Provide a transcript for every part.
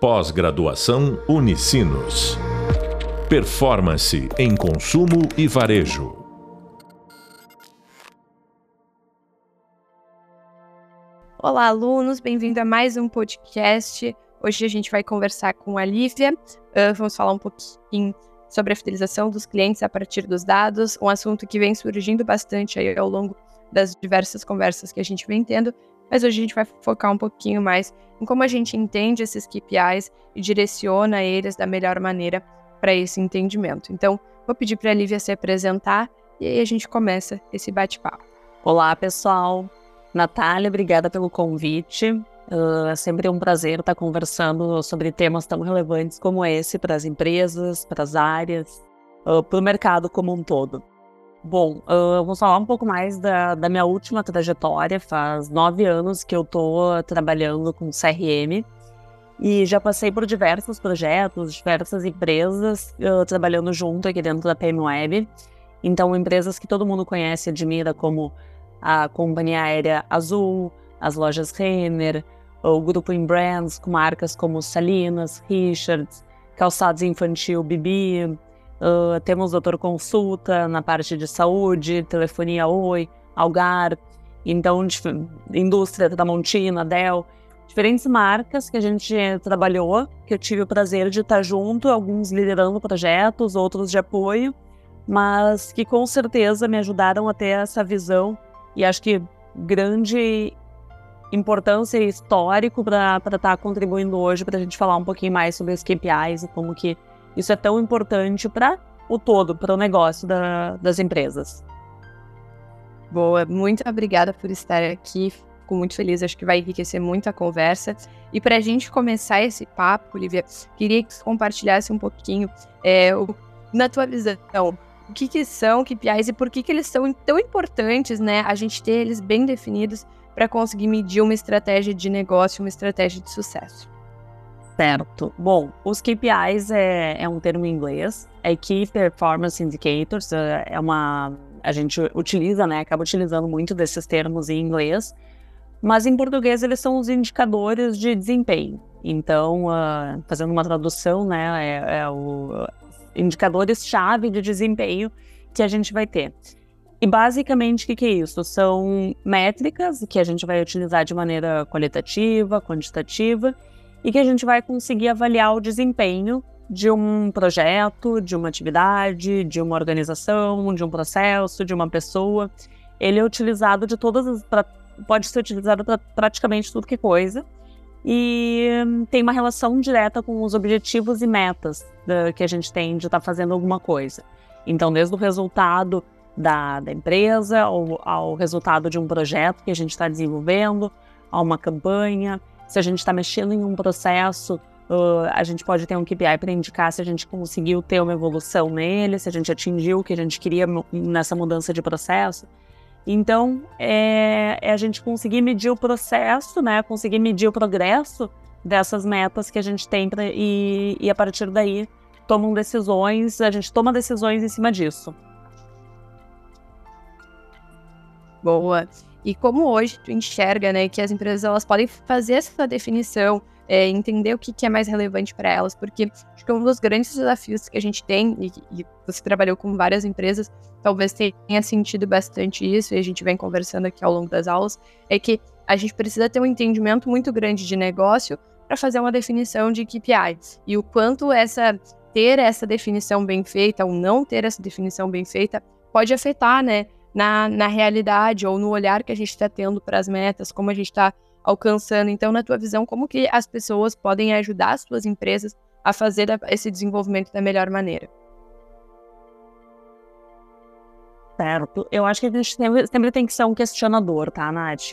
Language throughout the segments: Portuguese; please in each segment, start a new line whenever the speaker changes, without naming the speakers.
Pós-graduação Unicinos. Performance em consumo e varejo.
Olá, alunos, bem-vindo a mais um podcast. Hoje a gente vai conversar com a Lívia. Uh, vamos falar um pouquinho sobre a fidelização dos clientes a partir dos dados, um assunto que vem surgindo bastante aí ao longo das diversas conversas que a gente vem tendo, mas hoje a gente vai focar um pouquinho mais em como a gente entende esses KPIs e direciona eles da melhor maneira para esse entendimento. Então, vou pedir para a Lívia se apresentar e aí a gente começa esse bate-papo.
Olá, pessoal. Natália, obrigada pelo convite. Uh, é sempre um prazer estar conversando sobre temas tão relevantes como esse para as empresas, para as áreas, uh, para o mercado como um todo. Bom, uh, vou falar um pouco mais da, da, minha última trajetória. Faz nove anos que eu estou trabalhando com CRM e já passei por diversos projetos, diversas empresas uh, trabalhando junto aqui dentro da PM Web. Então, empresas que todo mundo conhece e admira, como a Companhia Aérea Azul, as lojas Renner, o Grupo em Brands, com marcas como Salinas, Richards, Calçados Infantil Bibi, Uh, temos Doutor Consulta na parte de saúde, telefonia Oi, Algar, então indústria Tramontina, Dell, diferentes marcas que a gente trabalhou, que eu tive o prazer de estar junto, alguns liderando projetos, outros de apoio, mas que com certeza me ajudaram a ter essa visão e acho que grande importância histórico para estar tá contribuindo hoje para a gente falar um pouquinho mais sobre os KPIs e como que isso é tão importante para o todo, para o negócio da, das empresas.
Boa, muito obrigada por estar aqui. Fico muito feliz, acho que vai enriquecer muito a conversa. E para a gente começar esse papo, Olivia, queria que compartilhasse um pouquinho, é, o, na tua visão, o que, que são KPIs e por que, que eles são tão importantes, né? A gente ter eles bem definidos para conseguir medir uma estratégia de negócio, uma estratégia de sucesso.
Certo. Bom, os KPIs é, é um termo em inglês. É Key Performance Indicators. É, é uma. A gente utiliza, né? Acaba utilizando muito desses termos em inglês. Mas em português eles são os indicadores de desempenho. Então, uh, fazendo uma tradução, né? É, é o indicadores-chave de desempenho que a gente vai ter. E basicamente, o que, que é isso? São métricas que a gente vai utilizar de maneira qualitativa, quantitativa e que a gente vai conseguir avaliar o desempenho de um projeto, de uma atividade, de uma organização, de um processo, de uma pessoa. Ele é utilizado de todas as. Pra, pode ser utilizado para praticamente tudo que é coisa. E tem uma relação direta com os objetivos e metas da, que a gente tem de estar tá fazendo alguma coisa. Então, desde o resultado da, da empresa, ao, ao resultado de um projeto que a gente está desenvolvendo, a uma campanha, se a gente está mexendo em um processo, uh, a gente pode ter um KPI para indicar se a gente conseguiu ter uma evolução nele, se a gente atingiu o que a gente queria nessa mudança de processo. Então, é, é a gente conseguir medir o processo, né? Conseguir medir o progresso dessas metas que a gente tem pra, e, e a partir daí tomam decisões, a gente toma decisões em cima disso.
Boa. E como hoje tu enxerga, né, que as empresas elas podem fazer essa definição, é, entender o que, que, é mais relevante para elas, porque acho que um dos grandes desafios que a gente tem, e, e, você trabalhou com várias empresas, talvez tenha sentido bastante isso, e a gente vem conversando aqui ao longo das aulas, é que a gente precisa ter um entendimento muito grande de negócio para fazer uma definição de KPI. E o quanto essa ter essa definição bem feita ou não ter essa definição bem feita pode afetar, né, na, na realidade ou no olhar que a gente está tendo para as metas, como a gente está alcançando. Então, na tua visão, como que as pessoas podem ajudar as suas empresas a fazer esse desenvolvimento da melhor maneira?
Certo. Eu acho que a gente sempre, tem que ser um questionador, tá, Nath?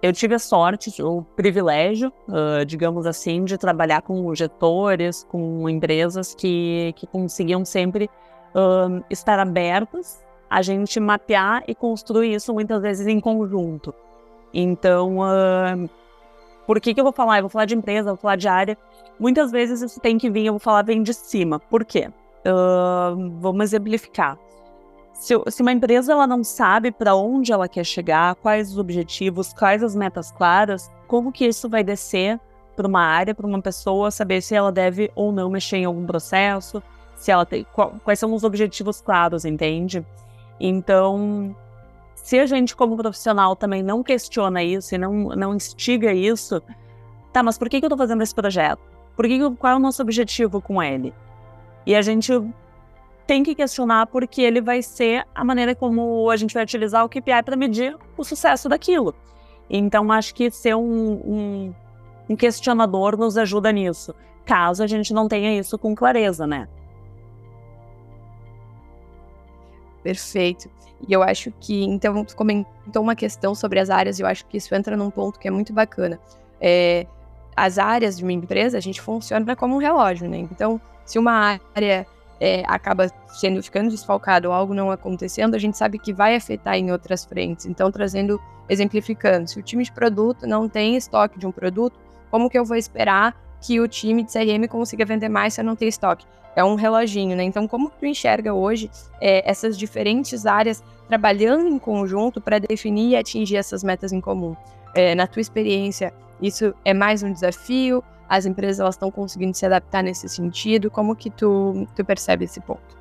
Eu tive a sorte, o privilégio, uh, digamos assim, de trabalhar com gestores, com empresas que, que conseguiam sempre uh, estar abertas a gente mapear e construir isso muitas vezes em conjunto. Então, uh, por que, que eu vou falar? Eu vou falar de empresa, eu vou falar de área. Muitas vezes isso tem que vir, eu vou falar bem de cima. Por quê? Uh, vamos exemplificar. Se, se, uma empresa ela não sabe para onde ela quer chegar, quais os objetivos, quais as metas claras, como que isso vai descer para uma área, para uma pessoa, saber se ela deve ou não mexer em algum processo, se ela tem qual, quais são os objetivos claros, entende? Então, se a gente como profissional também não questiona isso e não, não instiga isso, tá, mas por que, que eu estou fazendo esse projeto? Por que, qual é o nosso objetivo com ele? E a gente tem que questionar porque ele vai ser a maneira como a gente vai utilizar o KPI para medir o sucesso daquilo. Então, acho que ser um, um, um questionador nos ajuda nisso, caso a gente não tenha isso com clareza, né?
Perfeito. E eu acho que, então, tu comentou uma questão sobre as áreas, e eu acho que isso entra num ponto que é muito bacana. É, as áreas de uma empresa, a gente funciona como um relógio, né? Então, se uma área é, acaba sendo ficando desfalcado ou algo não acontecendo, a gente sabe que vai afetar em outras frentes. Então, trazendo, exemplificando, se o time de produto não tem estoque de um produto, como que eu vou esperar que o time de CRM consiga vender mais se eu não ter estoque? É um reloginho, né? Então, como tu enxerga hoje é, essas diferentes áreas trabalhando em conjunto para definir e atingir essas metas em comum? É, na tua experiência, isso é mais um desafio? As empresas elas estão conseguindo se adaptar nesse sentido? Como que tu, tu percebe esse ponto?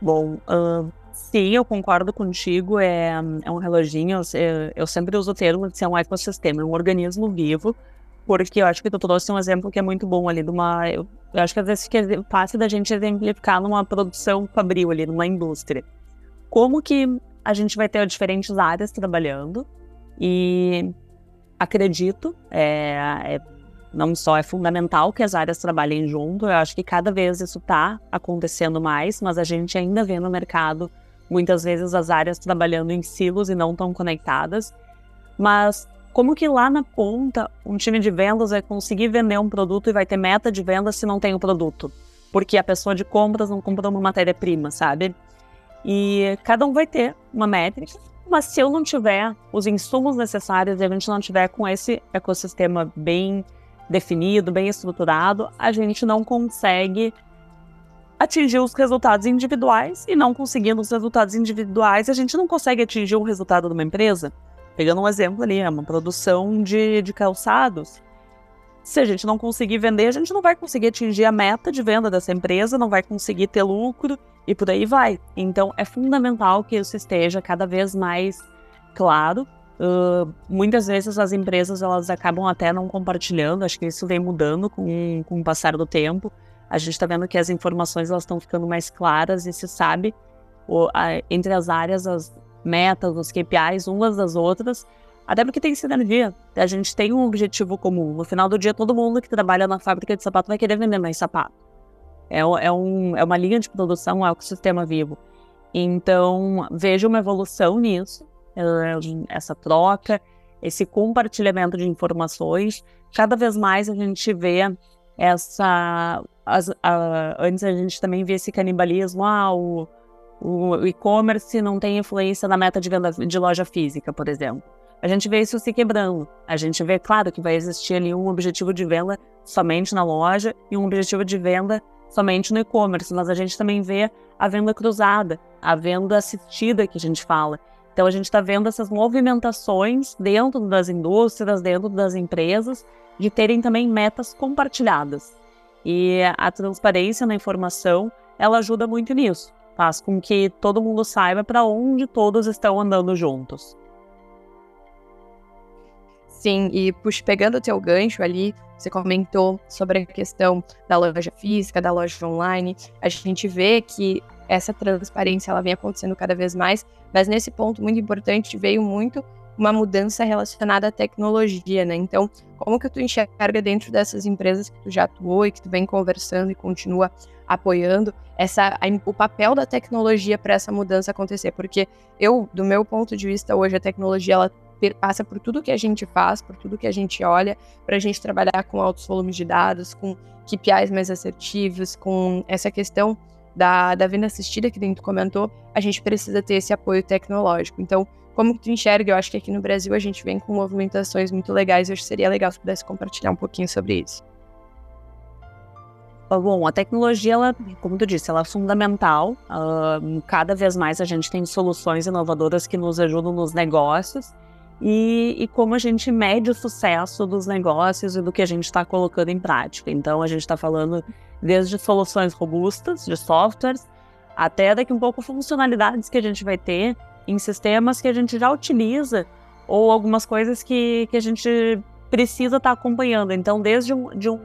Bom, uh, sim, eu concordo contigo. É, é um reloginho. Eu, eu sempre uso o termo de ser um ecossistema, um organismo vivo, porque eu acho que tu trouxe um exemplo que é muito bom ali de uma. Eu, eu acho que às vezes fica fácil da gente exemplificar numa produção fabril ali, numa indústria. Como que a gente vai ter diferentes áreas trabalhando e acredito, é, é, não só é fundamental que as áreas trabalhem junto, eu acho que cada vez isso está acontecendo mais, mas a gente ainda vê no mercado muitas vezes as áreas trabalhando em silos e não tão conectadas. Mas como que lá na ponta um time de vendas vai conseguir vender um produto e vai ter meta de venda se não tem o produto? Porque a pessoa de compras não comprou uma matéria-prima, sabe? E cada um vai ter uma métrica mas se eu não tiver os insumos necessários e a gente não tiver com esse ecossistema bem definido, bem estruturado, a gente não consegue atingir os resultados individuais e não conseguindo os resultados individuais, a gente não consegue atingir o resultado de uma empresa. Pegando um exemplo ali, é uma produção de, de calçados. Se a gente não conseguir vender, a gente não vai conseguir atingir a meta de venda dessa empresa, não vai conseguir ter lucro e por aí vai. Então é fundamental que isso esteja cada vez mais claro. Uh, muitas vezes as empresas elas acabam até não compartilhando, acho que isso vem mudando com, com o passar do tempo. A gente está vendo que as informações elas estão ficando mais claras e se sabe o, a, entre as áreas as metas, os KPIs umas das outras até porque tem sinergia. A gente tem um objetivo comum. No final do dia, todo mundo que trabalha na fábrica de sapato vai querer vender mais sapato. É, é, um, é uma linha de produção, um ecossistema vivo. Então, vejo uma evolução nisso, é, essa troca, esse compartilhamento de informações. Cada vez mais a gente vê essa. As, a, antes a gente também via esse canibalismo, ah, o, o e-commerce não tem influência na meta de venda de loja física, por exemplo a gente vê isso se quebrando. A gente vê, claro, que vai existir ali um objetivo de venda somente na loja e um objetivo de venda somente no e-commerce, mas a gente também vê a venda cruzada, a venda assistida que a gente fala. Então a gente está vendo essas movimentações dentro das indústrias, dentro das empresas, de terem também metas compartilhadas. E a transparência na informação, ela ajuda muito nisso. Faz com que todo mundo saiba para onde todos estão andando juntos.
Sim, e puxa, pegando o teu gancho ali, você comentou sobre a questão da loja física, da loja online. A gente vê que essa transparência ela vem acontecendo cada vez mais, mas nesse ponto muito importante veio muito uma mudança relacionada à tecnologia, né? Então, como que tu enxerga dentro dessas empresas que tu já atuou e que tu vem conversando e continua apoiando essa a, o papel da tecnologia para essa mudança acontecer? Porque eu, do meu ponto de vista hoje, a tecnologia ela passa por tudo que a gente faz, por tudo que a gente olha, para a gente trabalhar com altos volumes de dados, com KPIs mais assertivos, com essa questão da, da venda assistida que dentro comentou, a gente precisa ter esse apoio tecnológico. Então, como tu enxerga? Eu acho que aqui no Brasil a gente vem com movimentações muito legais. Eu acho que seria legal se pudesse compartilhar um pouquinho sobre isso.
Bom, a tecnologia, ela, como tu disse, ela é fundamental. Uh, cada vez mais a gente tem soluções inovadoras que nos ajudam nos negócios e, e como a gente mede o sucesso dos negócios e do que a gente está colocando em prática. Então, a gente está falando desde soluções robustas de softwares até daqui um pouco funcionalidades que a gente vai ter em sistemas que a gente já utiliza ou algumas coisas que, que a gente precisa estar tá acompanhando. Então, desde um, de um,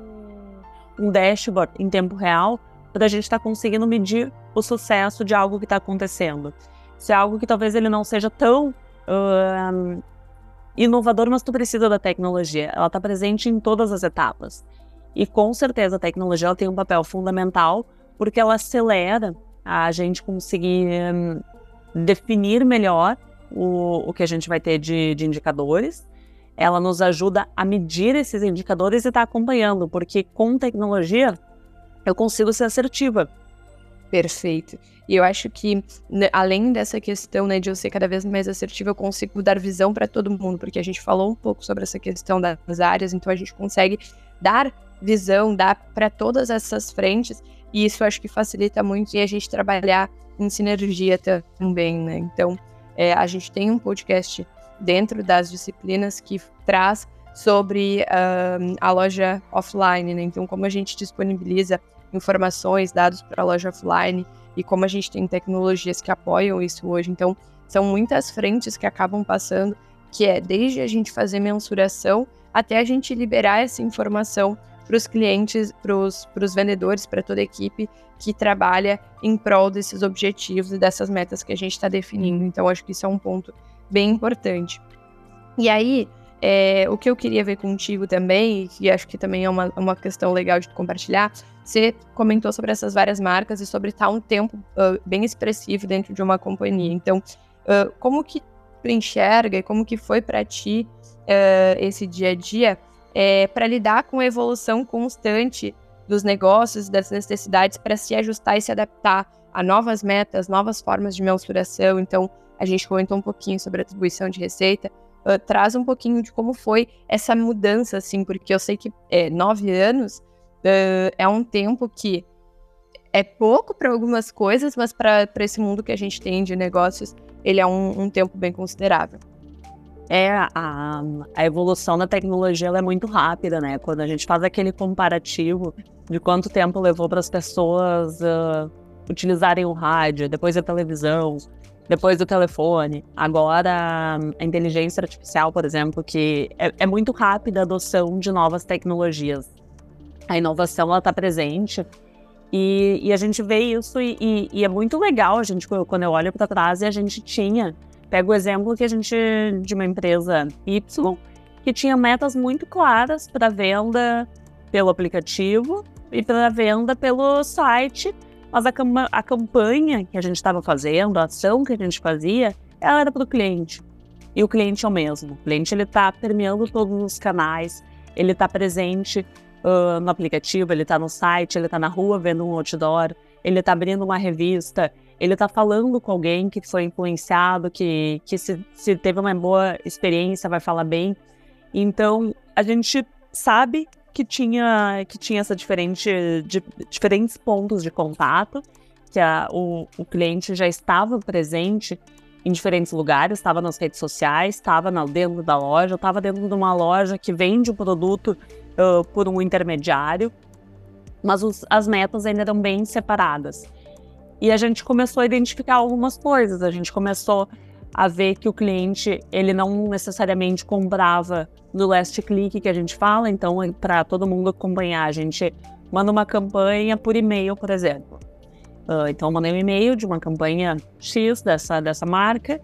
um dashboard em tempo real, para a gente estar tá conseguindo medir o sucesso de algo que está acontecendo. Se é algo que talvez ele não seja tão uh, inovador, mas tu precisa da tecnologia. Ela está presente em todas as etapas. E com certeza a tecnologia ela tem um papel fundamental porque ela acelera a gente conseguir um, definir melhor o, o que a gente vai ter de, de indicadores. Ela nos ajuda a medir esses indicadores e estar tá acompanhando, porque com tecnologia eu consigo ser assertiva.
Perfeito. E eu acho que, né, além dessa questão né, de eu ser cada vez mais assertiva, eu consigo dar visão para todo mundo, porque a gente falou um pouco sobre essa questão das áreas, então a gente consegue dar visão, dar para todas essas frentes, e isso acho que facilita muito e a gente trabalhar em sinergia também, né? Então, é, a gente tem um podcast dentro das disciplinas que traz sobre uh, a loja offline, né? Então, como a gente disponibiliza informações, dados para a loja offline e como a gente tem tecnologias que apoiam isso hoje. Então, são muitas frentes que acabam passando, que é desde a gente fazer mensuração até a gente liberar essa informação para os clientes, para os vendedores, para toda a equipe que trabalha em prol desses objetivos e dessas metas que a gente está definindo. Então, acho que isso é um ponto bem importante. E aí, é, o que eu queria ver contigo também, e acho que também é uma, uma questão legal de compartilhar, você comentou sobre essas várias marcas e sobre estar um tempo uh, bem expressivo dentro de uma companhia. Então, uh, como que tu enxerga e como que foi para ti uh, esse dia a dia é, para lidar com a evolução constante dos negócios, das necessidades, para se ajustar e se adaptar a novas metas, novas formas de mensuração. Então, a gente comentou um pouquinho sobre a atribuição de receita. Uh, traz um pouquinho de como foi essa mudança, assim, porque eu sei que é, nove anos uh, é um tempo que é pouco para algumas coisas, mas para esse mundo que a gente tem de negócios, ele é um, um tempo bem considerável
é a, a evolução da tecnologia é muito rápida, né? Quando a gente faz aquele comparativo de quanto tempo levou para as pessoas uh, utilizarem o rádio, depois a televisão, depois do telefone. Agora, a inteligência artificial, por exemplo, que é, é muito rápida a adoção de novas tecnologias. A inovação está presente e, e, a gente vê isso e, e, e, é muito legal a gente quando eu olho para trás e a gente tinha Pego o exemplo que a gente de uma empresa Y que tinha metas muito claras para venda pelo aplicativo e para venda pelo site, mas a, cam a campanha que a gente estava fazendo, a ação que a gente fazia, ela era para o cliente. E o cliente é o mesmo. O cliente ele está permeando todos os canais, ele está presente uh, no aplicativo, ele está no site, ele está na rua vendo um outdoor, ele está abrindo uma revista, ele está falando com alguém que foi influenciado, que, que se, se teve uma boa experiência, vai falar bem. Então, a gente sabe que tinha, que tinha essa diferente, de, diferentes pontos de contato, que a, o, o cliente já estava presente em diferentes lugares, estava nas redes sociais, estava dentro da loja, estava dentro de uma loja que vende o produto uh, por um intermediário, mas os, as metas ainda eram bem separadas. E a gente começou a identificar algumas coisas. A gente começou a ver que o cliente ele não necessariamente comprava no last click que a gente fala. Então, para todo mundo acompanhar, a gente manda uma campanha por e-mail, por exemplo. Uh, então, eu mandei um e-mail de uma campanha X dessa, dessa marca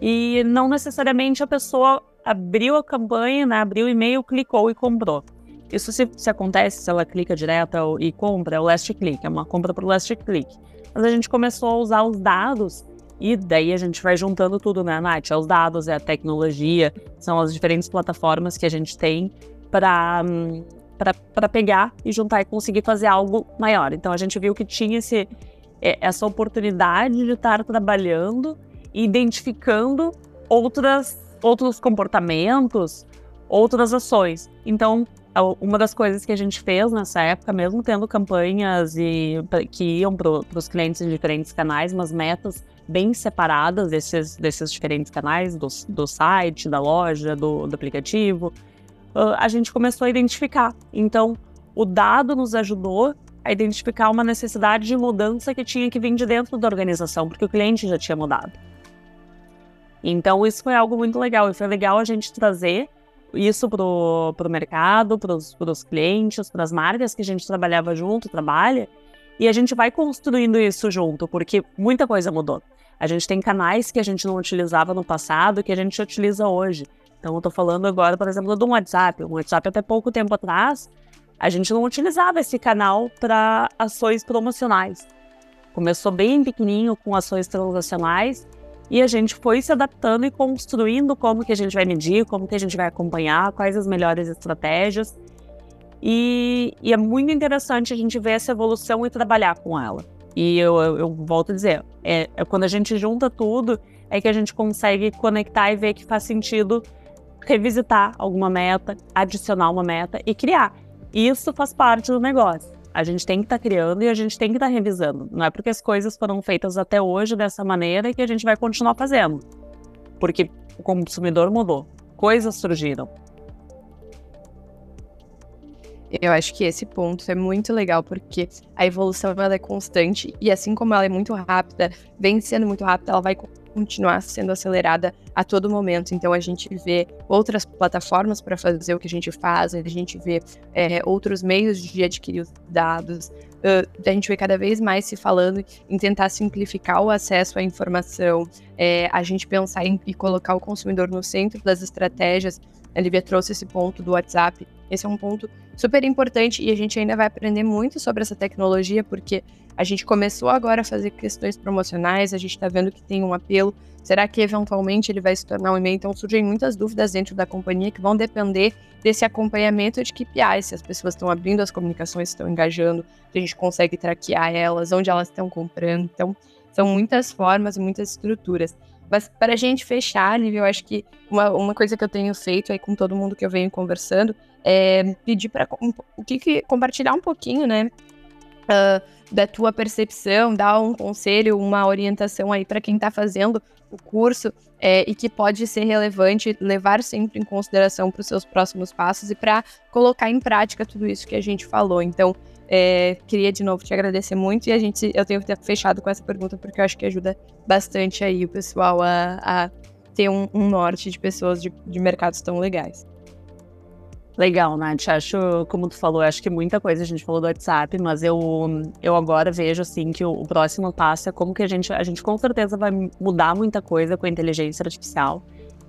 e não necessariamente a pessoa abriu a campanha, né, abriu o e-mail, clicou e comprou. Isso se, se acontece, se ela clica direto e compra, é o last click, é uma compra por last click. Mas a gente começou a usar os dados e daí a gente vai juntando tudo, né, Nath? É os dados, é a tecnologia, são as diferentes plataformas que a gente tem para para pegar e juntar e conseguir fazer algo maior. Então a gente viu que tinha esse, é, essa oportunidade de estar trabalhando e identificando outras, outros comportamentos, outras ações. Então uma das coisas que a gente fez nessa época, mesmo tendo campanhas e, que iam para os clientes em diferentes canais, mas metas bem separadas desses, desses diferentes canais, do, do site, da loja, do, do aplicativo, a gente começou a identificar. Então, o dado nos ajudou a identificar uma necessidade de mudança que tinha que vir de dentro da organização, porque o cliente já tinha mudado. Então, isso foi algo muito legal. E foi legal a gente trazer isso para o mercado, para os clientes, para as marcas que a gente trabalhava junto, trabalha, e a gente vai construindo isso junto, porque muita coisa mudou. A gente tem canais que a gente não utilizava no passado que a gente utiliza hoje. Então, eu estou falando agora, por exemplo, do WhatsApp. O WhatsApp, até pouco tempo atrás, a gente não utilizava esse canal para ações promocionais. Começou bem pequenininho com ações transacionais e a gente foi se adaptando e construindo como que a gente vai medir, como que a gente vai acompanhar, quais as melhores estratégias. E, e é muito interessante a gente ver essa evolução e trabalhar com ela. E eu, eu, eu volto a dizer, é, é, quando a gente junta tudo, é que a gente consegue conectar e ver que faz sentido revisitar alguma meta, adicionar uma meta e criar. Isso faz parte do negócio. A gente tem que estar tá criando e a gente tem que estar tá revisando. Não é porque as coisas foram feitas até hoje dessa maneira que a gente vai continuar fazendo. Porque o consumidor mudou, coisas surgiram.
Eu acho que esse ponto é muito legal, porque a evolução ela é constante e assim como ela é muito rápida, vem sendo muito rápida, ela vai continuar sendo acelerada a todo momento. Então a gente vê outras plataformas para fazer o que a gente faz, a gente vê é, outros meios de adquirir os dados, uh, a gente vê cada vez mais se falando em tentar simplificar o acesso à informação, é, a gente pensar em e colocar o consumidor no centro das estratégias. A Lívia trouxe esse ponto do WhatsApp. Esse é um ponto super importante e a gente ainda vai aprender muito sobre essa tecnologia, porque a gente começou agora a fazer questões promocionais, a gente está vendo que tem um apelo. Será que eventualmente ele vai se tornar um e-mail? Então surgem muitas dúvidas dentro da companhia que vão depender desse acompanhamento de KPIs, se as pessoas estão abrindo as comunicações, estão engajando, se a gente consegue traquear elas, onde elas estão comprando. Então, são muitas formas e muitas estruturas. Mas para a gente fechar, Lívia, eu acho que uma, uma coisa que eu tenho feito aí com todo mundo que eu venho conversando é pedir para o que, que, compartilhar um pouquinho, né? Uh, da tua percepção, dar um conselho, uma orientação aí para quem está fazendo o curso é, e que pode ser relevante, levar sempre em consideração para os seus próximos passos e para colocar em prática tudo isso que a gente falou. Então, é, queria de novo te agradecer muito e a gente, eu tenho fechado com essa pergunta porque eu acho que ajuda bastante aí o pessoal a, a ter um, um, norte de pessoas de, de mercados tão legais.
Legal, Nath. Acho, como tu falou, acho que muita coisa a gente falou do WhatsApp, mas eu, eu agora vejo assim que o, o, próximo passo é como que a gente, a gente com certeza vai mudar muita coisa com a inteligência artificial.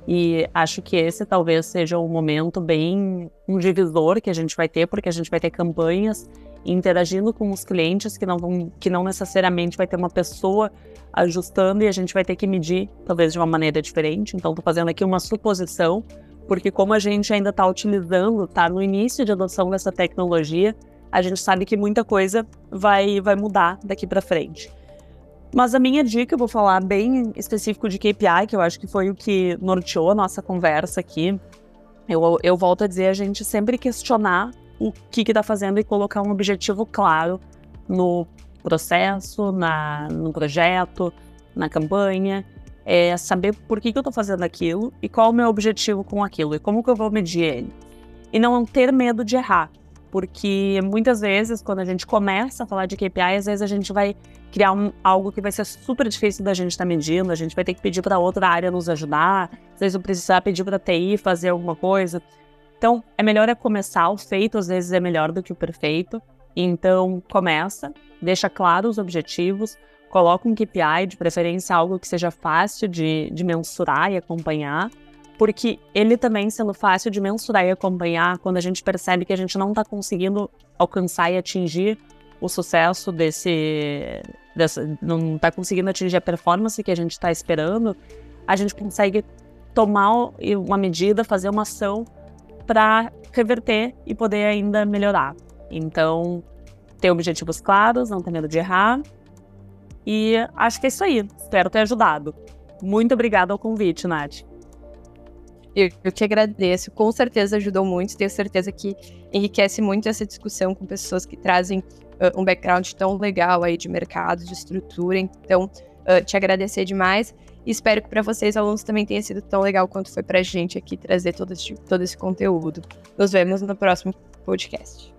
E acho que esse talvez seja um momento bem um divisor que a gente vai ter, porque a gente vai ter campanhas interagindo com os clientes que não vão, que não necessariamente vai ter uma pessoa ajustando e a gente vai ter que medir talvez de uma maneira diferente. Então, estou fazendo aqui uma suposição porque como a gente ainda está utilizando, está no início de adoção dessa tecnologia, a gente sabe que muita coisa vai, vai mudar daqui para frente. Mas a minha dica, eu vou falar bem específico de KPI, que eu acho que foi o que norteou a nossa conversa aqui. Eu, eu volto a dizer, a gente sempre questionar o que está fazendo e colocar um objetivo claro no processo, na, no projeto, na campanha é saber por que, que eu estou fazendo aquilo e qual o meu objetivo com aquilo e como que eu vou medir ele. E não ter medo de errar, porque muitas vezes, quando a gente começa a falar de KPI, às vezes a gente vai criar um, algo que vai ser super difícil da gente estar tá medindo, a gente vai ter que pedir para outra área nos ajudar, às vezes eu precisar pedir para TI fazer alguma coisa. Então, é melhor é começar, o feito às vezes é melhor do que o perfeito. Então, começa, deixa claro os objetivos, coloca um KPI, de preferência algo que seja fácil de, de mensurar e acompanhar, porque ele também sendo fácil de mensurar e acompanhar, quando a gente percebe que a gente não está conseguindo alcançar e atingir o sucesso desse, dessa, não está conseguindo atingir a performance que a gente está esperando, a gente consegue tomar uma medida, fazer uma ação para reverter e poder ainda melhorar. Então, ter objetivos claros, não ter medo de errar e acho que é isso aí. Espero ter ajudado. Muito obrigada ao convite, Nath.
Eu, que agradeço. Com certeza ajudou muito. Tenho certeza que enriquece muito essa discussão com pessoas que trazem uh, um background tão legal aí de mercado, de estrutura. Então, uh, te agradecer demais. Espero que para vocês, alunos, também tenha sido tão legal quanto foi para a gente aqui trazer todo esse, todo esse conteúdo. Nos vemos no próximo podcast.